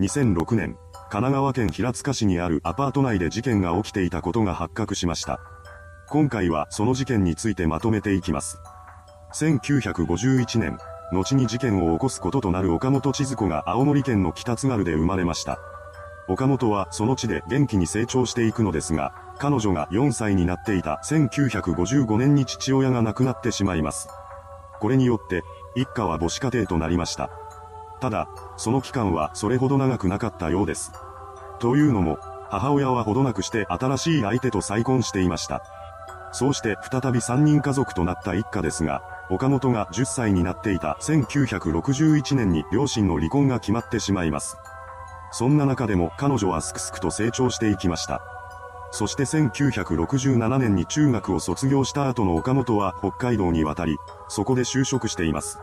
2006年、神奈川県平塚市にあるアパート内で事件が起きていたことが発覚しました。今回はその事件についてまとめていきます。1951年、後に事件を起こすこととなる岡本千鶴子が青森県の北津軽で生まれました。岡本はその地で元気に成長していくのですが、彼女が4歳になっていた1955年に父親が亡くなってしまいます。これによって、一家は母子家庭となりました。ただ、その期間はそれほど長くなかったようです。というのも、母親はほどなくして新しい相手と再婚していました。そうして再び3人家族となった一家ですが、岡本が10歳になっていた1961年に両親の離婚が決まってしまいます。そんな中でも彼女はすくすくと成長していきました。そして1967年に中学を卒業した後の岡本は北海道に渡り、そこで就職しています。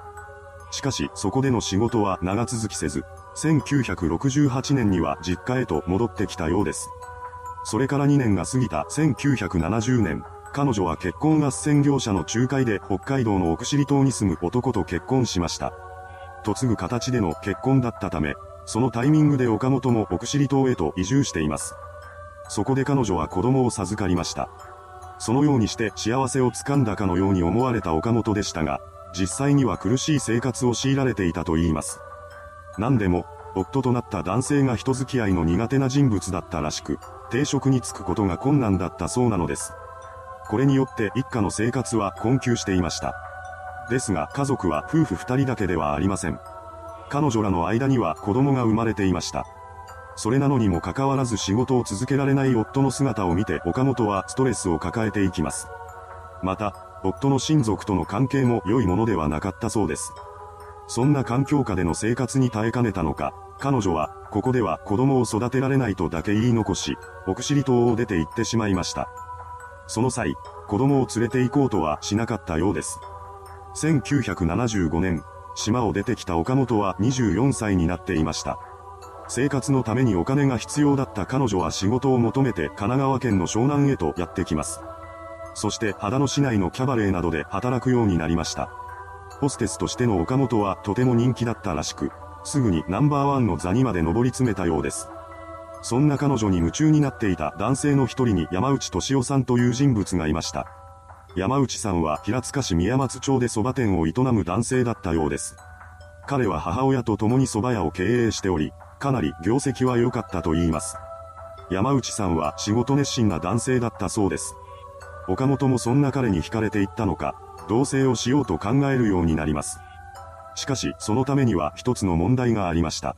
しかし、そこでの仕事は長続きせず、1968年には実家へと戻ってきたようです。それから2年が過ぎた1970年、彼女は結婚斡旋業者の仲介で北海道の奥尻島に住む男と結婚しました。嫁ぐ形での結婚だったため、そのタイミングで岡本も奥尻島へと移住しています。そこで彼女は子供を授かりました。そのようにして幸せをつかんだかのように思われた岡本でしたが、実際には苦しい生活を強いられていたと言います。何でも、夫となった男性が人付き合いの苦手な人物だったらしく、定職に就くことが困難だったそうなのです。これによって一家の生活は困窮していました。ですが家族は夫婦二人だけではありません。彼女らの間には子供が生まれていました。それなのにもかかわらず仕事を続けられない夫の姿を見て岡本はストレスを抱えていきます。また、夫の親族との関係も良いものではなかったそうです。そんな環境下での生活に耐えかねたのか、彼女は、ここでは子供を育てられないとだけ言い残し、奥尻島を出て行ってしまいました。その際、子供を連れて行こうとはしなかったようです。1975年、島を出てきた岡本は24歳になっていました。生活のためにお金が必要だった彼女は仕事を求めて神奈川県の湘南へとやってきます。そして秦野市内のキャバレーなどで働くようになりました。ホステスとしての岡本はとても人気だったらしく、すぐにナンバーワンの座にまで上り詰めたようです。そんな彼女に夢中になっていた男性の一人に山内俊夫さんという人物がいました。山内さんは平塚市宮松町で蕎麦店を営む男性だったようです。彼は母親と共に蕎麦屋を経営しており、かなり業績は良かったと言います。山内さんは仕事熱心な男性だったそうです。岡本もそんな彼に惹かれていったのか、同棲をしようと考えるようになります。しかし、そのためには一つの問題がありました。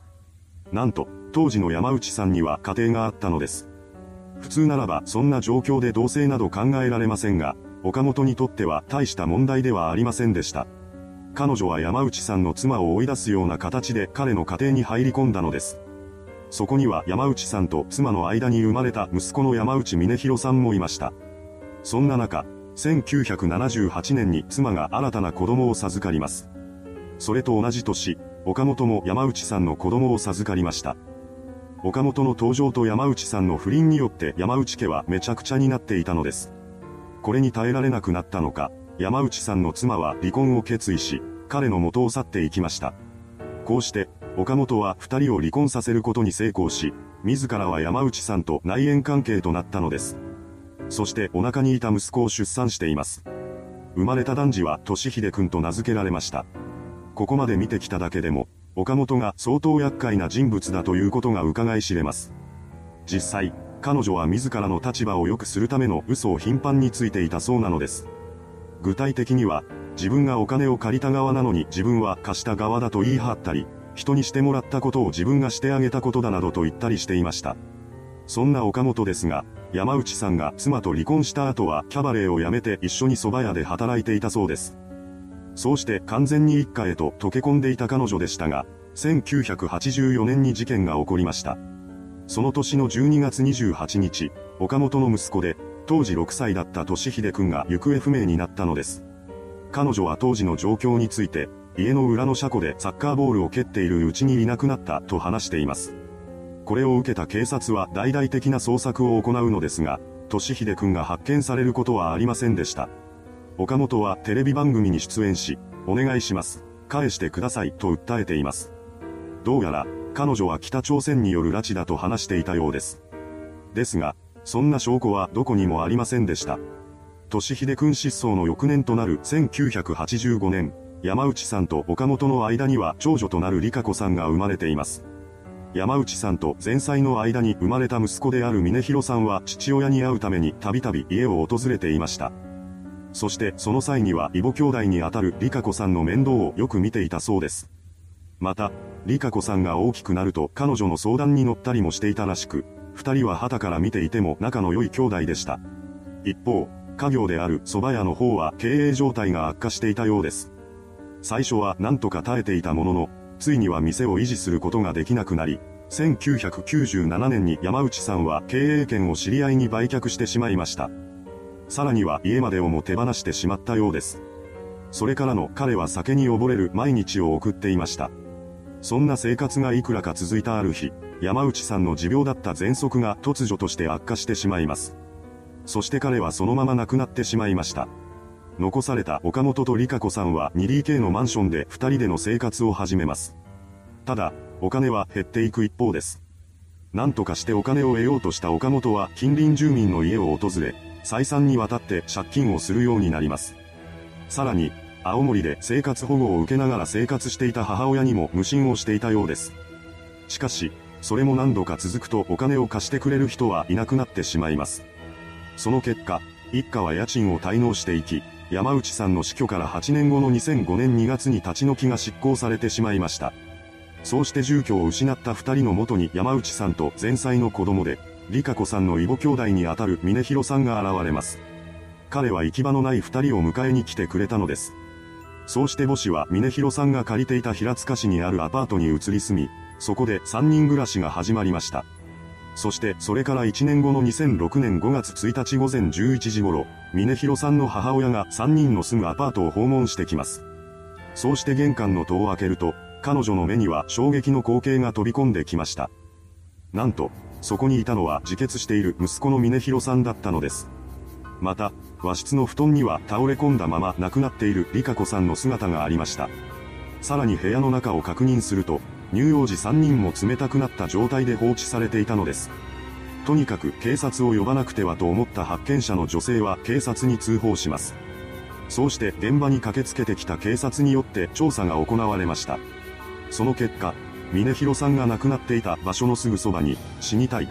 なんと、当時の山内さんには家庭があったのです。普通ならばそんな状況で同棲など考えられませんが、岡本にとっては大した問題ではありませんでした。彼女は山内さんの妻を追い出すような形で彼の家庭に入り込んだのです。そこには山内さんと妻の間に生まれた息子の山内峰弘さんもいました。そんな中、1978年に妻が新たな子供を授かります。それと同じ年、岡本も山内さんの子供を授かりました。岡本の登場と山内さんの不倫によって山内家はめちゃくちゃになっていたのです。これに耐えられなくなったのか、山内さんの妻は離婚を決意し、彼の元を去っていきました。こうして、岡本は二人を離婚させることに成功し、自らは山内さんと内縁関係となったのです。そしてお腹にいた息子を出産しています。生まれた男児は俊秀くんと名付けられました。ここまで見てきただけでも、岡本が相当厄介な人物だということが伺い知れます。実際、彼女は自らの立場を良くするための嘘を頻繁についていたそうなのです。具体的には、自分がお金を借りた側なのに自分は貸した側だと言い張ったり、人にしてもらったことを自分がしてあげたことだなどと言ったりしていました。そんな岡本ですが、山内さんが妻と離婚した後はキャバレーを辞めて一緒に蕎麦屋で働いていたそうです。そうして完全に一家へと溶け込んでいた彼女でしたが、1984年に事件が起こりました。その年の12月28日、岡本の息子で、当時6歳だった俊秀くんが行方不明になったのです。彼女は当時の状況について、家の裏の車庫でサッカーボールを蹴っているうちにいなくなったと話しています。これを受けた警察は大々的な捜索を行うのですが、俊秀くんが発見されることはありませんでした。岡本はテレビ番組に出演し、お願いします。返してくださいと訴えています。どうやら、彼女は北朝鮮による拉致だと話していたようです。ですが、そんな証拠はどこにもありませんでした。俊秀君失踪の翌年となる1985年、山内さんと岡本の間には長女となる理香子さんが生まれています。山内さんと前妻の間に生まれた息子である峰弘さんは父親に会うためにたびたび家を訪れていました。そしてその際には異母兄弟にあたる理香子さんの面倒をよく見ていたそうです。また、理香子さんが大きくなると彼女の相談に乗ったりもしていたらしく、二人は旗から見ていても仲の良い兄弟でした。一方、家業である蕎麦屋の方は経営状態が悪化していたようです。最初は何とか耐えていたものの、ついには店を維持することができなくなり、1997年に山内さんは経営権を知り合いに売却してしまいました。さらには家までをも手放してしまったようです。それからの彼は酒に溺れる毎日を送っていました。そんな生活がいくらか続いたある日、山内さんの持病だった喘息が突如として悪化してしまいます。そして彼はそのまま亡くなってしまいました。残された岡本と理香子さんは 2DK のマンションで2人での生活を始めます。ただ、お金は減っていく一方です。何とかしてお金を得ようとした岡本は近隣住民の家を訪れ、再三にわたって借金をするようになります。さらに、青森で生活保護を受けながら生活していた母親にも無心をしていたようです。しかし、それも何度か続くとお金を貸してくれる人はいなくなってしまいます。その結果、一家は家賃を滞納していき、山内さんの死去から8年後の2005年2月に立ち退きが執行されてしまいました。そうして住居を失った二人の元に山内さんと前妻の子供で、理香子さんの異母兄弟にあたる峰弘さんが現れます。彼は行き場のない二人を迎えに来てくれたのです。そうして母子は峰弘さんが借りていた平塚市にあるアパートに移り住み、そこで三人暮らしが始まりました。そしてそれから1年後の2006年5月1日午前11時頃、峰弘さんの母親が3人の住むアパートを訪問してきます。そうして玄関の戸を開けると、彼女の目には衝撃の光景が飛び込んできました。なんと、そこにいたのは自決している息子の峰弘さんだったのです。また、和室の布団には倒れ込んだまま亡くなっている理香子さんの姿がありました。さらに部屋の中を確認すると、乳幼児3人も冷たくなった状態で放置されていたのです。とにかく警察を呼ばなくてはと思った発見者の女性は警察に通報します。そうして現場に駆けつけてきた警察によって調査が行われました。その結果、峰弘さんが亡くなっていた場所のすぐそばに、死にたい。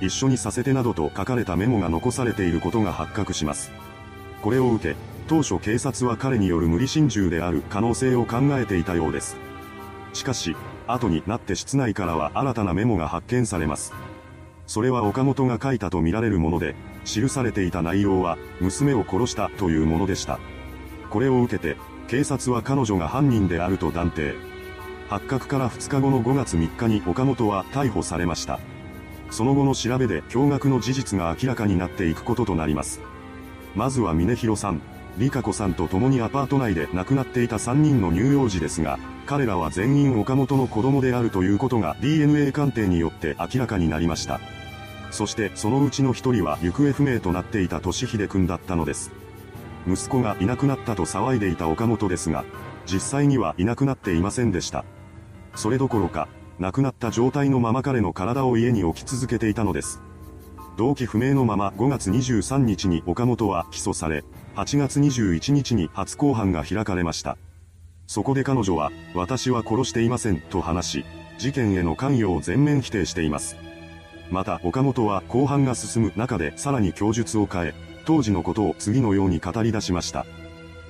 一緒にさせてなどと書かれたメモが残されていることが発覚します。これを受け、当初警察は彼による無理心中である可能性を考えていたようです。しかし、後になって室内からは新たなメモが発見されます。それは岡本が書いたとみられるもので、記されていた内容は、娘を殺したというものでした。これを受けて、警察は彼女が犯人であると断定。発覚から2日後の5月3日に岡本は逮捕されました。その後の調べで驚愕の事実が明らかになっていくこととなります。まずは峰弘さん、理香子さんと共にアパート内で亡くなっていた3人の乳幼児ですが、彼らは全員岡本の子供であるということが DNA 鑑定によって明らかになりました。そしてそのうちの一人は行方不明となっていた俊秀くんだったのです。息子がいなくなったと騒いでいた岡本ですが、実際にはいなくなっていませんでした。それどころか、亡くなった状態のまま彼の体を家に置き続けていたのです。動機不明のまま5月23日に岡本は起訴され、8月21日に初公判が開かれました。そこで彼女は、私は殺していませんと話し、事件への関与を全面否定しています。また岡本は公判が進む中でさらに供述を変え、当時のことを次のように語り出しました。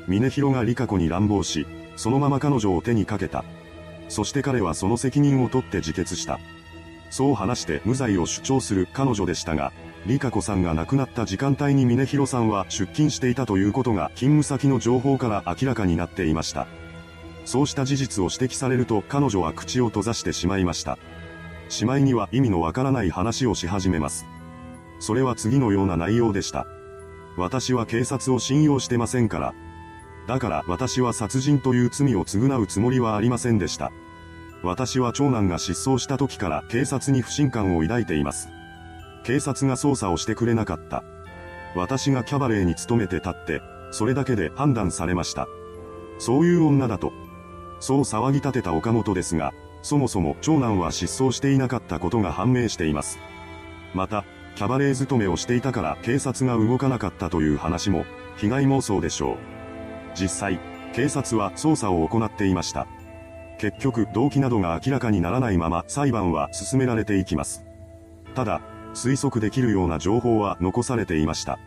峰広が理香子に乱暴し、そのまま彼女を手にかけた。そして彼はその責任を取って自決した。そう話して無罪を主張する彼女でしたが、理香子さんが亡くなった時間帯に峰広さんは出勤していたということが勤務先の情報から明らかになっていました。そうした事実を指摘されると彼女は口を閉ざしてしまいました。しまいには意味のわからない話をし始めます。それは次のような内容でした。私は警察を信用してませんから。だから私は殺人という罪を償うつもりはありませんでした。私は長男が失踪した時から警察に不信感を抱いています。警察が捜査をしてくれなかった。私がキャバレーに勤めて立って、それだけで判断されました。そういう女だと。そう騒ぎ立てた岡本ですが、そもそも長男は失踪していなかったことが判明しています。また、キャバレー勤めをしていたから警察が動かなかったという話も、被害妄想でしょう。実際、警察は捜査を行っていました。結局、動機などが明らかにならないまま裁判は進められていきます。ただ、推測できるような情報は残されていました。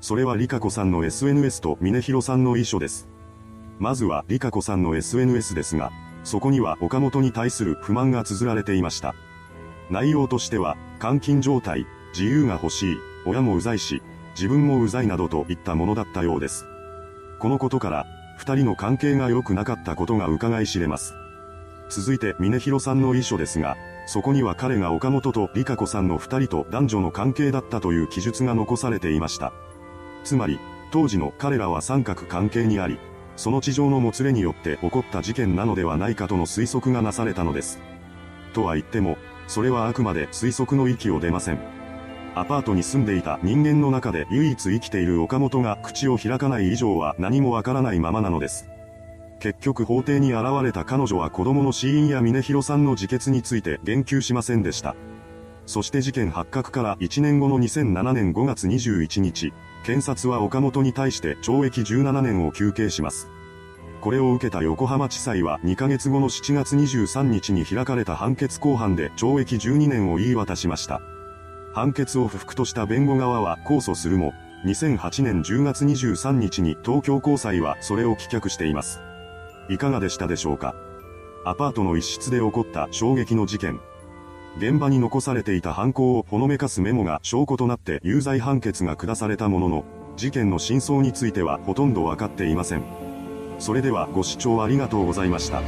それはリカ子さんの SNS と峰弘さんの遺書です。まずはリカ子さんの SNS ですが、そこには岡本に対する不満が綴られていました。内容としては、監禁状態、自由が欲しい、親もうざいし、自分もうざいなどといったものだったようです。このことから、二人の関係が良くなかったことが伺い知れます。続いて、峰弘さんの遺書ですが、そこには彼が岡本と理香子さんの二人と男女の関係だったという記述が残されていました。つまり、当時の彼らは三角関係にあり、その地上のもつれによって起こった事件なのではないかとの推測がなされたのです。とは言っても、それはあくまで推測の域を出ません。アパートに住んでいた人間の中で唯一生きている岡本が口を開かない以上は何もわからないままなのです。結局法廷に現れた彼女は子供の死因や峰弘さんの自決について言及しませんでした。そして事件発覚から1年後の2007年5月21日、検察は岡本に対して懲役17年を求刑します。これを受けた横浜地裁は2ヶ月後の7月23日に開かれた判決公判で懲役12年を言い渡しました。判決を不服とした弁護側は控訴するも、2008年10月23日に東京高裁はそれを棄却しています。いかがでしたでしょうか？アパートの一室で起こった衝撃の事件。現場に残されていた犯行をほのめかすメモが証拠となって有罪判決が下されたものの、事件の真相についてはほとんどわかっていません。それではご視聴ありがとうございました。